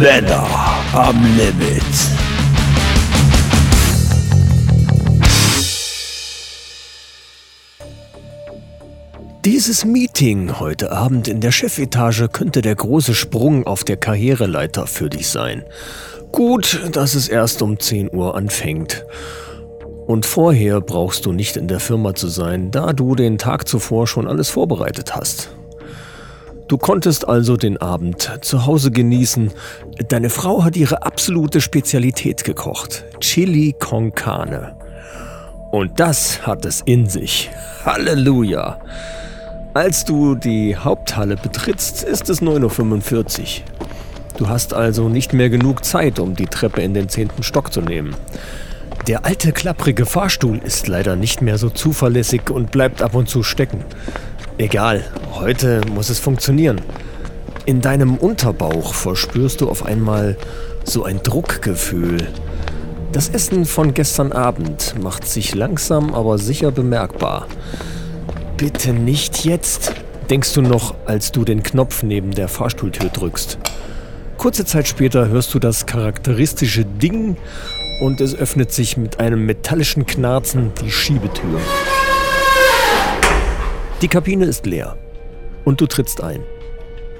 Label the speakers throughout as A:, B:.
A: Männer am Limit. Dieses Meeting heute Abend in der Chefetage könnte der große Sprung auf der Karriereleiter für dich sein. Gut, dass es erst um 10 Uhr anfängt. Und vorher brauchst du nicht in der Firma zu sein, da du den Tag zuvor schon alles vorbereitet hast. Du konntest also den Abend zu Hause genießen. Deine Frau hat ihre absolute Spezialität gekocht. Chili con Carne. Und das hat es in sich. Halleluja. Als du die Haupthalle betrittst, ist es 9.45 Uhr. Du hast also nicht mehr genug Zeit, um die Treppe in den zehnten Stock zu nehmen. Der alte klapprige Fahrstuhl ist leider nicht mehr so zuverlässig und bleibt ab und zu stecken. Egal, heute muss es funktionieren. In deinem Unterbauch verspürst du auf einmal so ein Druckgefühl. Das Essen von gestern Abend macht sich langsam aber sicher bemerkbar. Bitte nicht jetzt, denkst du noch, als du den Knopf neben der Fahrstuhltür drückst. Kurze Zeit später hörst du das charakteristische Ding und es öffnet sich mit einem metallischen Knarzen die Schiebetür. Die Kabine ist leer und du trittst ein.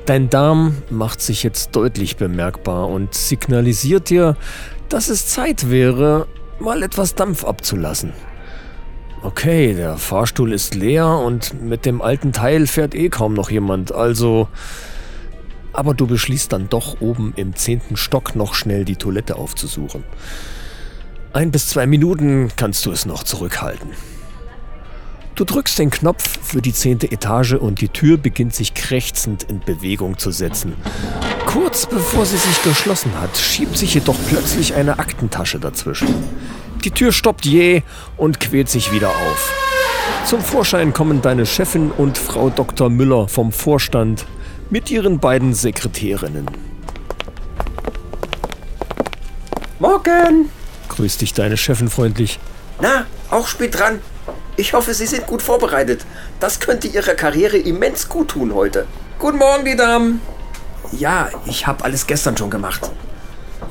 A: Dein Darm macht sich jetzt deutlich bemerkbar und signalisiert dir, dass es Zeit wäre, mal etwas Dampf abzulassen. Okay, der Fahrstuhl ist leer und mit dem alten Teil fährt eh kaum noch jemand, also... Aber du beschließt dann doch oben im zehnten Stock noch schnell die Toilette aufzusuchen. Ein bis zwei Minuten kannst du es noch zurückhalten. Du drückst den Knopf für die zehnte Etage und die Tür beginnt sich krächzend in Bewegung zu setzen. Kurz bevor sie sich geschlossen hat, schiebt sich jedoch plötzlich eine Aktentasche dazwischen. Die Tür stoppt jäh und quält sich wieder auf. Zum Vorschein kommen deine Chefin und Frau Dr. Müller vom Vorstand mit ihren beiden Sekretärinnen.
B: Morgen!
A: Grüßt dich deine Chefin freundlich.
B: Na, auch spät dran. Ich hoffe, Sie sind gut vorbereitet. Das könnte Ihrer Karriere immens gut tun heute. Guten Morgen, die Damen. Ja, ich habe alles gestern schon gemacht.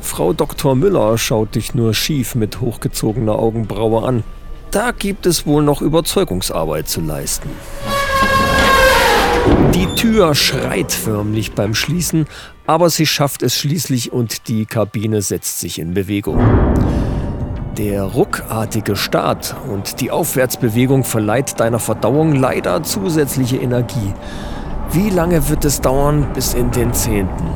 A: Frau Dr. Müller schaut dich nur schief mit hochgezogener Augenbraue an. Da gibt es wohl noch Überzeugungsarbeit zu leisten. Die Tür schreit förmlich beim Schließen, aber sie schafft es schließlich und die Kabine setzt sich in Bewegung. Der ruckartige Start und die Aufwärtsbewegung verleiht deiner Verdauung leider zusätzliche Energie. Wie lange wird es dauern bis in den Zehnten?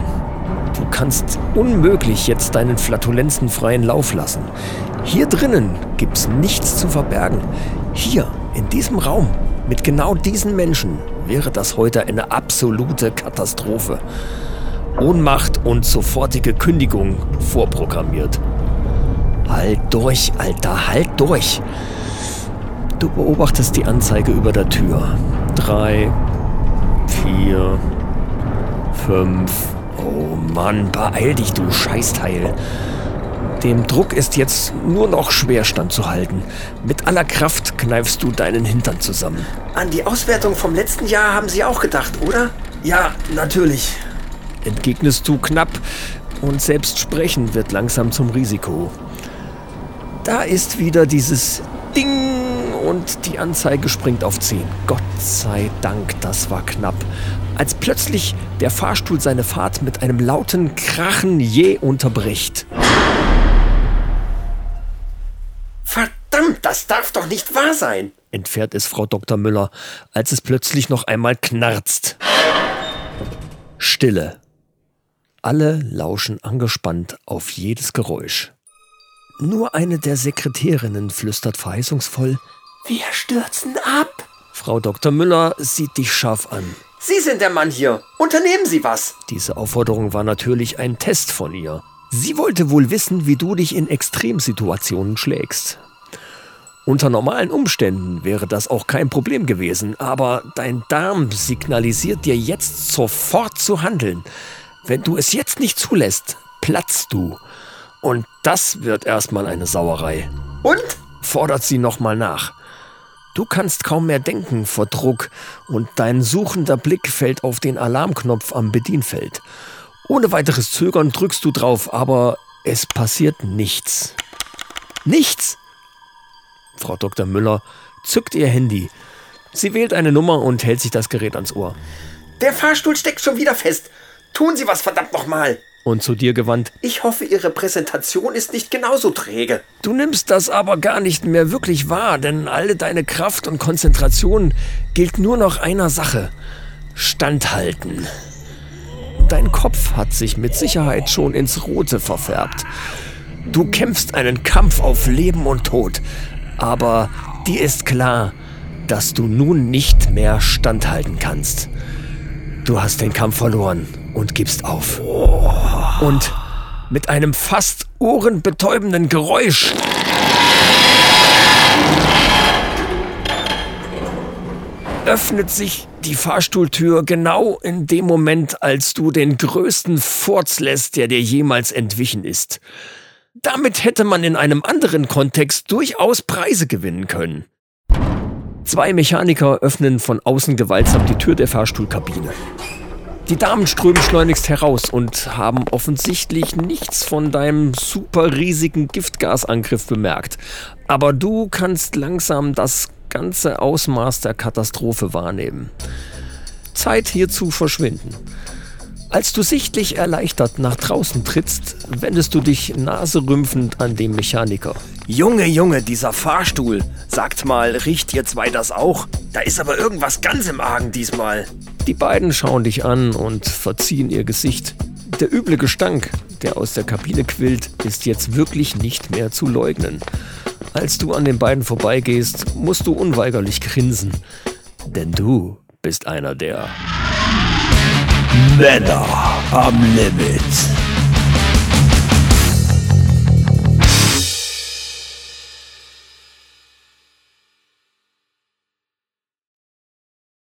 A: Du kannst unmöglich jetzt deinen Flatulenzen freien Lauf lassen. Hier drinnen gibt's nichts zu verbergen. Hier, in diesem Raum, mit genau diesen Menschen, wäre das heute eine absolute Katastrophe. Ohnmacht und sofortige Kündigung vorprogrammiert. Halt durch, Alter, halt durch. Du beobachtest die Anzeige über der Tür. Drei, vier, fünf. Oh Mann, beeil dich, du Scheißteil. Dem Druck ist jetzt nur noch Schwerstand zu halten. Mit aller Kraft kneifst du deinen Hintern zusammen.
B: An die Auswertung vom letzten Jahr haben Sie auch gedacht, oder?
A: Ja, natürlich. Entgegnest du knapp und selbst sprechen wird langsam zum Risiko. Da ist wieder dieses Ding und die Anzeige springt auf 10. Gott sei Dank, das war knapp. Als plötzlich der Fahrstuhl seine Fahrt mit einem lauten Krachen je unterbricht.
B: Verdammt, das darf doch nicht wahr sein!
A: entfährt es Frau Dr. Müller, als es plötzlich noch einmal knarzt. Stille. Alle lauschen angespannt auf jedes Geräusch. Nur eine der Sekretärinnen flüstert verheißungsvoll,
B: Wir stürzen ab.
A: Frau Dr. Müller sieht dich scharf an.
B: Sie sind der Mann hier. Unternehmen Sie was.
A: Diese Aufforderung war natürlich ein Test von ihr. Sie wollte wohl wissen, wie du dich in Extremsituationen schlägst. Unter normalen Umständen wäre das auch kein Problem gewesen, aber dein Darm signalisiert dir jetzt sofort zu handeln. Wenn du es jetzt nicht zulässt, platzt du. Und das wird erstmal eine Sauerei.
B: Und?
A: fordert sie nochmal nach. Du kannst kaum mehr denken vor Druck und dein suchender Blick fällt auf den Alarmknopf am Bedienfeld. Ohne weiteres Zögern drückst du drauf, aber es passiert nichts. Nichts! Frau Dr. Müller zückt ihr Handy. Sie wählt eine Nummer und hält sich das Gerät ans Ohr.
B: Der Fahrstuhl steckt schon wieder fest. Tun Sie was verdammt nochmal.
A: Und zu dir gewandt.
B: Ich hoffe, Ihre Präsentation ist nicht genauso träge.
A: Du nimmst das aber gar nicht mehr wirklich wahr, denn alle deine Kraft und Konzentration gilt nur noch einer Sache. Standhalten. Dein Kopf hat sich mit Sicherheit schon ins Rote verfärbt. Du kämpfst einen Kampf auf Leben und Tod, aber dir ist klar, dass du nun nicht mehr standhalten kannst. Du hast den Kampf verloren und gibst auf. Und mit einem fast ohrenbetäubenden Geräusch öffnet sich die Fahrstuhltür genau in dem Moment, als du den größten Furz lässt, der dir jemals entwichen ist. Damit hätte man in einem anderen Kontext durchaus Preise gewinnen können. Zwei Mechaniker öffnen von außen gewaltsam die Tür der Fahrstuhlkabine. Die Damen strömen schleunigst heraus und haben offensichtlich nichts von deinem super riesigen Giftgasangriff bemerkt. Aber du kannst langsam das ganze Ausmaß der Katastrophe wahrnehmen. Zeit hier zu verschwinden. Als du sichtlich erleichtert nach draußen trittst, wendest du dich naserümpfend an den Mechaniker.
B: Junge, Junge, dieser Fahrstuhl. Sagt mal, riecht ihr zwei das auch? Da ist aber irgendwas ganz im Argen diesmal.
A: Die beiden schauen dich an und verziehen ihr Gesicht. Der üble Gestank, der aus der Kabine quillt, ist jetzt wirklich nicht mehr zu leugnen. Als du an den beiden vorbeigehst, musst du unweigerlich grinsen. Denn du bist einer der
C: Männer am Limit.